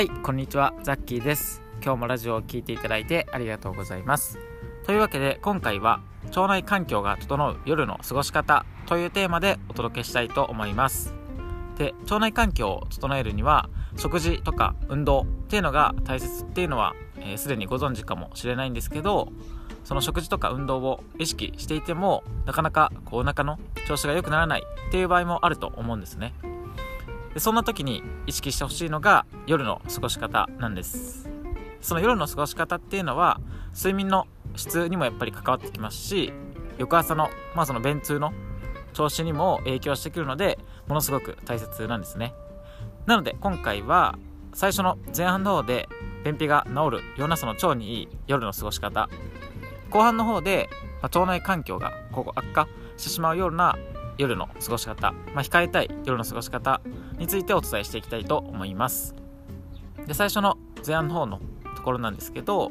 はいこんにちはザッキーです。今日もラジオを聴いていただいてありがとうございます。というわけで今回は腸内環境が整う夜の過ごし方というテーマでお届けしたいと思います。で腸内環境を整えるには食事とか運動っていうのが大切っていうのはすで、ー、にご存知かもしれないんですけどその食事とか運動を意識していてもなかなかこうお腹の調子が良くならないっていう場合もあると思うんですね。でそんな時に意識してほしいのが夜の過ごし方なんです。その夜の過ごし方っていうのは睡眠の質にもやっぱり関わってきますし翌朝の,、まあその便通の調子にも影響してくるのでものすごく大切なんですね。なので今回は最初の前半の方で便秘が治るようなその腸にいい夜の過ごし方。後半の方で、まあ、腸内環境がここ悪化してしまうような夜の過ごし方、まあ、控えたい夜の過ごし方。についてお伝えしていきたいと思います。で最初の前半の方のところなんですけど、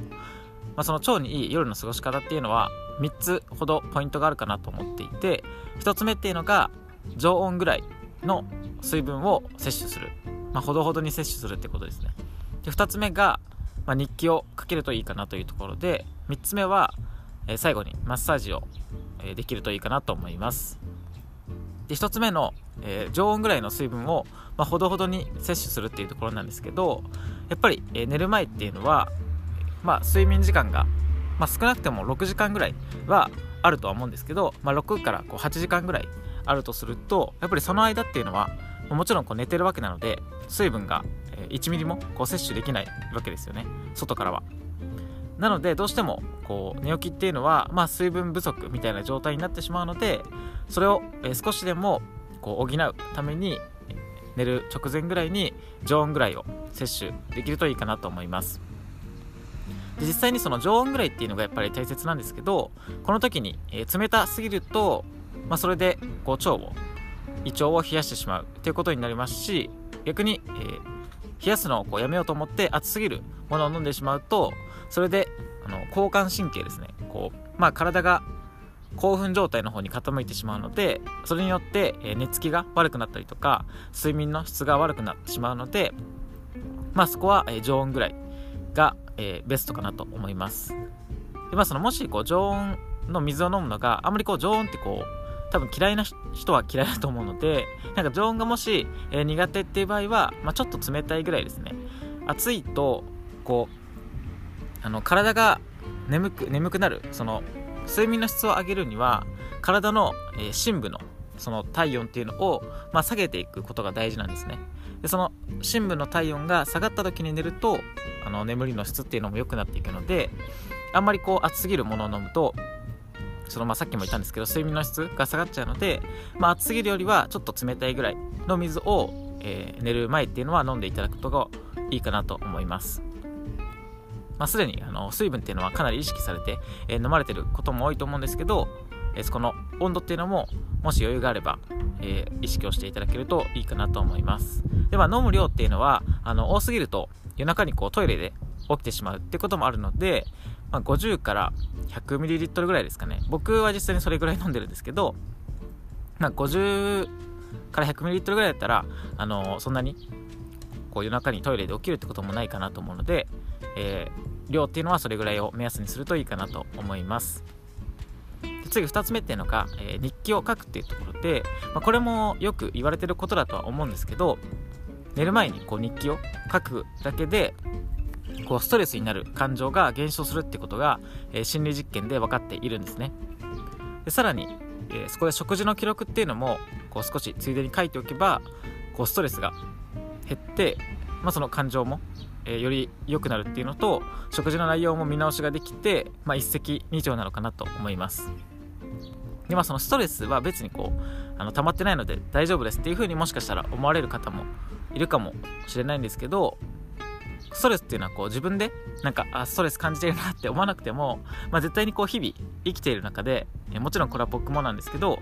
まあ、その腸にいい夜の過ごし方っていうのは3つほどポイントがあるかなと思っていて1つ目っていうのが常温ぐらいの水分を摂取する、まあ、ほどほどに摂取するってことですね。で2つ目が、まあ、日記をかけるといいかなというところで3つ目は、え、最後にマッサージを、え、できるといいかなと思います。で1つ目の、えー、常温ぐらいの水分を、まあ、ほどほどに摂取するっていうところなんですけどやっぱり、えー、寝る前っていうのは、まあ、睡眠時間が、まあ、少なくても6時間ぐらいはあるとは思うんですけど、まあ、6からこう8時間ぐらいあるとするとやっぱりその間っていうのはもちろんこう寝てるわけなので水分が1ミリもこう摂取できないわけですよね。外からは。なのでどうしてもこう寝起きっていうのは、まあ、水分不足みたいな状態になってしまうのでそれを少しでもこう補うために寝る直前ぐらいに常温ぐらいを摂取できるといいかなと思います。で実際にその常温ぐらいっていうのがやっぱり大切なんですけどこの時に、え、冷たすぎると、まあ、それでこう腸を胃腸を冷やしてしまうということになりますし逆に、えー、冷やすのをこうやめようと思って熱すぎるものを飲んでしまうとそれであの交感神経ですね。こう、まあ、体が興奮状態の方に傾いてしまうのでそれによって、寝つきが悪くなったりとか睡眠の質が悪くなってしまうので、まあ、そこは、常温ぐらいが、えベストかなと思います。で、まあ、そのもしこう常温の水を飲むのがあんまりこう常温ってこう多分嫌いな人は嫌いだと思うのでなんか常温がもし、えー、苦手っていう場合は、まあ、ちょっと冷たいぐらいですね。暑いとこうあの体が眠く眠くなるその睡眠の質を上げるには体の、えー、深部のその体温っていうのを、まあ、下げていくことが大事なんですね。でその深部の体温が下がった時に寝るとあの眠りの質っていうのも良くなっていくのであんまりこう熱すぎるものを飲むとそのまあさっきも言ったんですけど睡眠の質が下がっちゃうので、まあ、熱すぎるよりはちょっと冷たいぐらいの水を、えー、寝る前っていうのは飲んでいただくことがいいかなと思います。まあ、すでにあの水分っていうのはかなり意識されて、えー、飲まれてることも多いと思うんですけど、え、そこの温度っていうのももし余裕があれば、えー、意識をしていただけるといいかなと思います。では飲む量っていうのはあの多すぎると夜中にこうトイレで起きてしまうってこともあるので、まあ、50から 100ml ぐらいですかね。僕は実際にそれぐらい飲んでるんですけど、まあ、50から 100ml ぐらいだったら、あのそんなにこう夜中にトイレで起きるってこともないかなと思うので、えー、量っていうのはそれぐらいを目安にするといいかなと思います。次2つ目っていうのが、えー、日記を書くっていうところで、まあ、これもよく言われてることだとは思うんですけど寝る前にこう日記を書くだけでこうストレスになる感情が減少するってことが、えー、心理実験で分かっているんですね。でさらに、えー、そこで食事の記録っていうのもこう少しついでに書いておけばこうストレスが減って、まあ、その感情もえー、より良くなるっていうのと食事の内容も見直しができて、まあ、一石二鳥なのかなと思います。でまあそのストレスは別にこうあの溜まってないので大丈夫ですっていう風にもしかしたら思われる方もいるかもしれないんですけどストレスっていうのはこう自分でなんかあストレス感じてるなって思わなくても、まあ、絶対にこう日々生きている中でもちろんこれは僕もなんですけど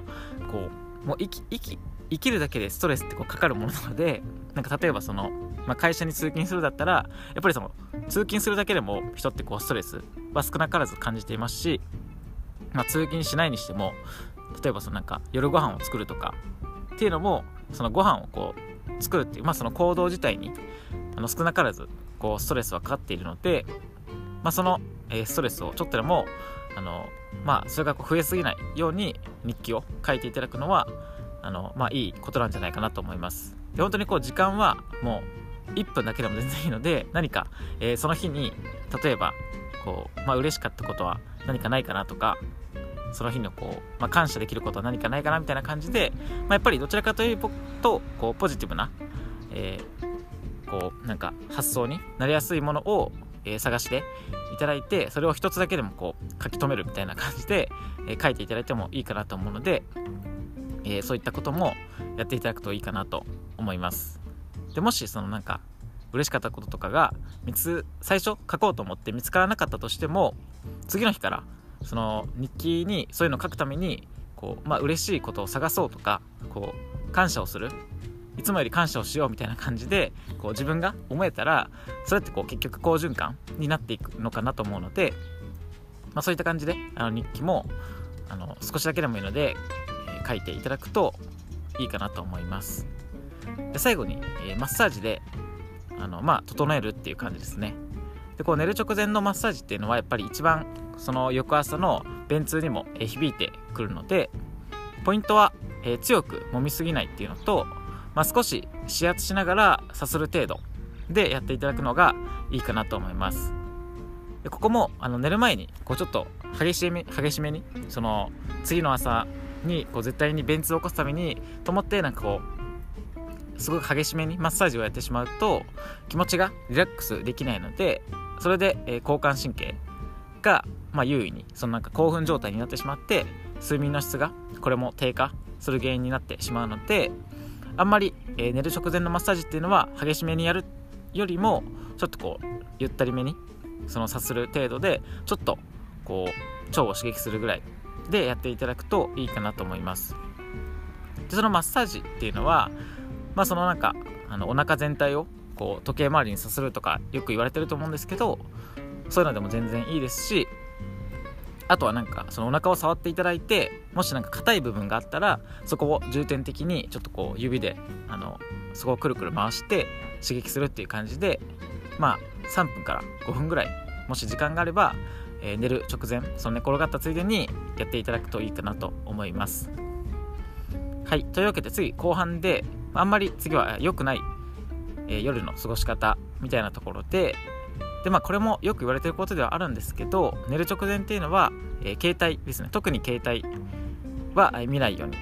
こうもう生き生き生きるだけでストレスってこうかかるものなのでなんか例えばそのまあ、会社に通勤するだったらやっぱりその通勤するだけでも人ってこうストレスは少なからず感じていますし、まあ、通勤しないにしても例えばそのなんか夜ご飯を作るとかっていうのもそのご飯をこう作るっていう、まあ、その行動自体にあの少なからずこうストレスはかかっているので、まあ、その、えー、ストレスをちょっとでもあの、まあ、それがこう増えすぎないように日記を書いていただくのはあの、まあ、いいことなんじゃないかなと思います。で本当にこう時間はもう1分だけでも全然いいので何か、えー、その日に例えばこう、まあ嬉しかったことは何かないかなとかその日のこう、まあ、感謝できることは何かないかなみたいな感じで、まあ、やっぱりどちらかというとこうポジティブな、えー、こうなんか発想になりやすいものを、えー、探していただいてそれを一つだけでもこう書き留めるみたいな感じで、えー、書いていただいてもいいかなと思うので、えそういったこともやっていただくといいかなと思います。でもしそのなんか嬉しかったこととかが見つ最初書こうと思って見つからなかったとしても次の日からその日記にそういうのを書くためにこう、まあ嬉しいことを探そうとかこう感謝をするいつもより感謝をしようみたいな感じでこう自分が思えたらそれってこう結局好循環になっていくのかなと思うので、まあ、そういった感じであの日記もあの少しだけでもいいので、えー、書いていただくといいかなと思います。で最後に、えー、マッサージであのまあ整えるっていう感じですね。でこう寝る直前のマッサージっていうのはやっぱり一番その翌朝の便通にも響いてくるのでポイントは、えー、強く揉みすぎないっていうのと、まあ、少し指圧しながらさする程度でやっていただくのがいいかなと思います。でここもあの寝る前にこうちょっと激しめ激しめにその次の朝にこう絶対に便通を起こすためにと思ってなんかこうすごく激しめにマッサージをやってしまうと気持ちがリラックスできないのでそれで、え、交感神経が、まあ、優位にそのなんか興奮状態になってしまって睡眠の質がこれも低下する原因になってしまうのであんまり、えー、寝る直前のマッサージっていうのは激しめにやるよりもちょっとこうゆったりめにそのさする程度でちょっとこう腸を刺激するぐらいでやっていただくといいかなと思います。でそのマッサージっていうのはまあそのなんかあのお腹全体をこう時計回りにさするとかよく言われてると思うんですけどそういうのでも全然いいですしあとはなんかそのお腹を触っていただいてもしなんか硬い部分があったらそこを重点的にちょっとこう指であのそこをくるくる回して刺激するっていう感じでまあ3分から5分ぐらいもし時間があれば、えー、寝る直前その寝転がったついでにやっていただくといいかなと思います。はいというわけで次後半であんまり次は良くない、えー、夜の過ごし方みたいなところででまあこれもよく言われてることではあるんですけど寝る直前っていうのは、えー、携帯ですね。特に携帯は見ないように。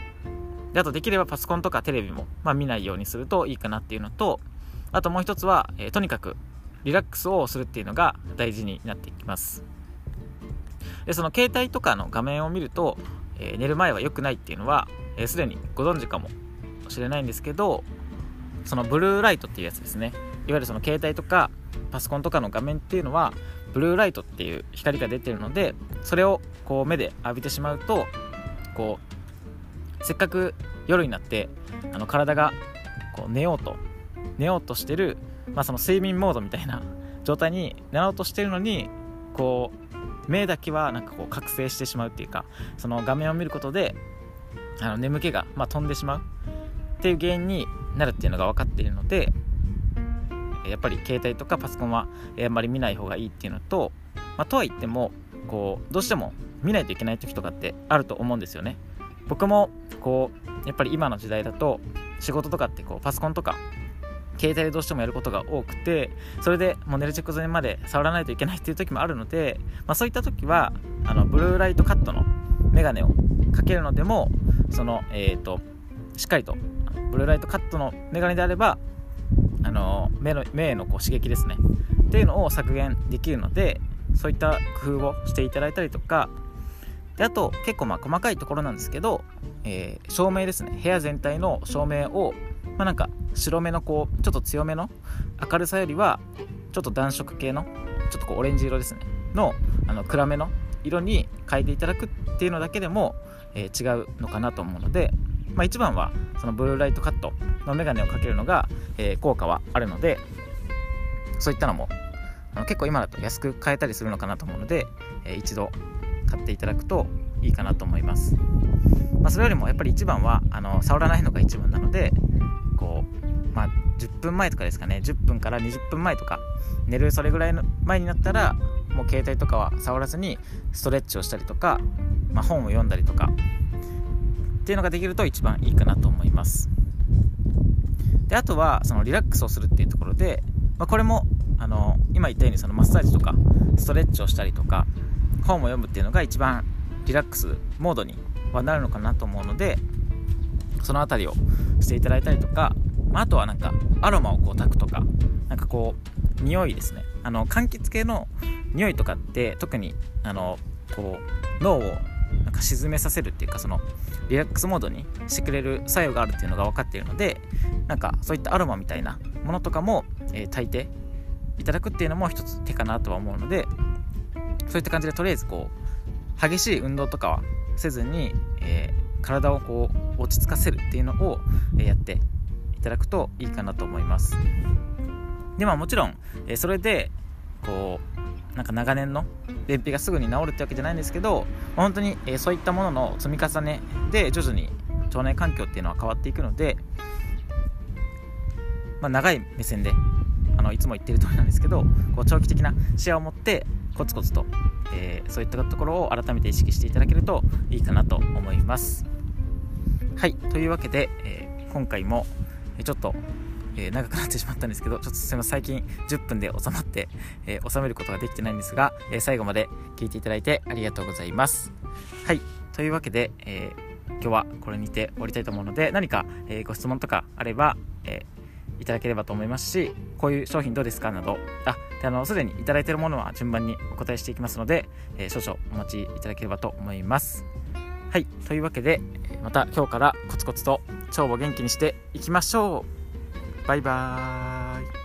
であとできればパソコンとかテレビも、まあ、見ないようにするといいかなっていうのとあともう一つは、えー、とにかくリラックスをするっていうのが大事になっていきます。でその携帯とかの画面を見ると、えー、寝る前は良くないっていうのはすで、ー、にご存知かもしれないんですけどそのブルーライトっていうやつですね。いわゆるその携帯とかパソコンとかの画面っていうのはブルーライトっていう光が出てるのでそれをこう目で浴びてしまうとこうせっかく夜になってあの体がこう寝ようと寝ようとしてる、まあ、その睡眠モードみたいな状態になろうとしてるのにこう目だけはなんかこう覚醒してしまうっていうかその画面を見ることであの眠気が、まあ、飛んでしまうっていう原因になるっていうのが分かっているのでやっぱり携帯とかパソコンはあんまり見ない方がいいっていうのと、まあ、とは言ってもこうどうしても見ないといけない時とかってあると思うんですよね。僕もこうやっぱり今の時代だと仕事とかってこうパソコンとか携帯でどうしてもやることが多くてそれでもう寝る直前まで触らないといけないっていう時もあるので、まあ、そういった時はあのブルーライトカットのメガネをかけるのでもそのえっ、ー、としっかりとブルーライトカットのメガネであればあの目の目へのこう刺激ですね。っていうのを削減できるのでそういった工夫をしていただいたりとかであと結構まあ細かいところなんですけど、えー、照明ですね。部屋全体の照明を、まあ、なんか白めのこうちょっと強めの明るさよりはちょっと暖色系のちょっとこうオレンジ色ですね。のあの暗めの色に変えていただくっていうのだけでも、えー、違うのかなと思うのでまあ、一番はそのブルーライトカットのメガネをかけるのが、えー、効果はあるのでそういったのもあの結構今だと安く買えたりするのかなと思うので、えー、一度買っていただくといいかなと思います、まあ、それよりもやっぱり一番はあの触らないのが一番なのでこうまあ、10分前とかですかね。10分から20分前とか寝るそれぐらいの前になったらもう携帯とかは触らずにストレッチをしたりとか、まあ、本を読んだりとかっていうのができると一番いいかなと思います。であとはそのリラックスをするっていうところで、まあ、これもあの今言ったようにそのマッサージとかストレッチをしたりとか本を読むっていうのが一番リラックスモードにはなるのかなと思うのでその辺りをしていただいたりとか、まあ、あとはなんかアロマをこう炊くとかなんかこう匂いですね。あの柑橘系の匂いとかって特にあのこう脳をなんか沈めさせるっていうかそのリラックスモードにしてくれる作用があるっていうのが分かっているのでなんかそういったアロマみたいなものとかも、えー、炊いていただくっていうのも一つ手かなとは思うのでそういった感じでとりあえずこう激しい運動とかはせずに、えー、体をこう落ち着かせるっていうのを、えー、やっていただくといいかなと思います。でまあもちろん、えー、それでこうなんか長年の便秘がすぐに治るってわけじゃないんですけど本当に、えそういったものの積み重ねで徐々に腸内環境っていうのは変わっていくので、まあ、長い目線であのいつも言ってる通りなんですけどこう長期的な視野を持ってコツコツと、えー、そういったところを改めて意識していただけるといいかなと思います。はい。というわけで、えー、今回もちょっと、えー、長くなってしまったんですけどちょっとすみません。最近10分で収まって、え収めることができてないんですが、え最後まで聞いていただいてありがとうございます。はい。というわけで、え今日はこれにて終わりたいと思うので何か、えご質問とかあれば、えいただければと思いますし、こういう商品どうですかなど、あ、であの、すでにいただいているものは順番にお答えしていきますので、え、少々お待ちいただければと思います。はい、というわけで、また今日からコツコツと腸を元気にしていきましょう。バイバーイ。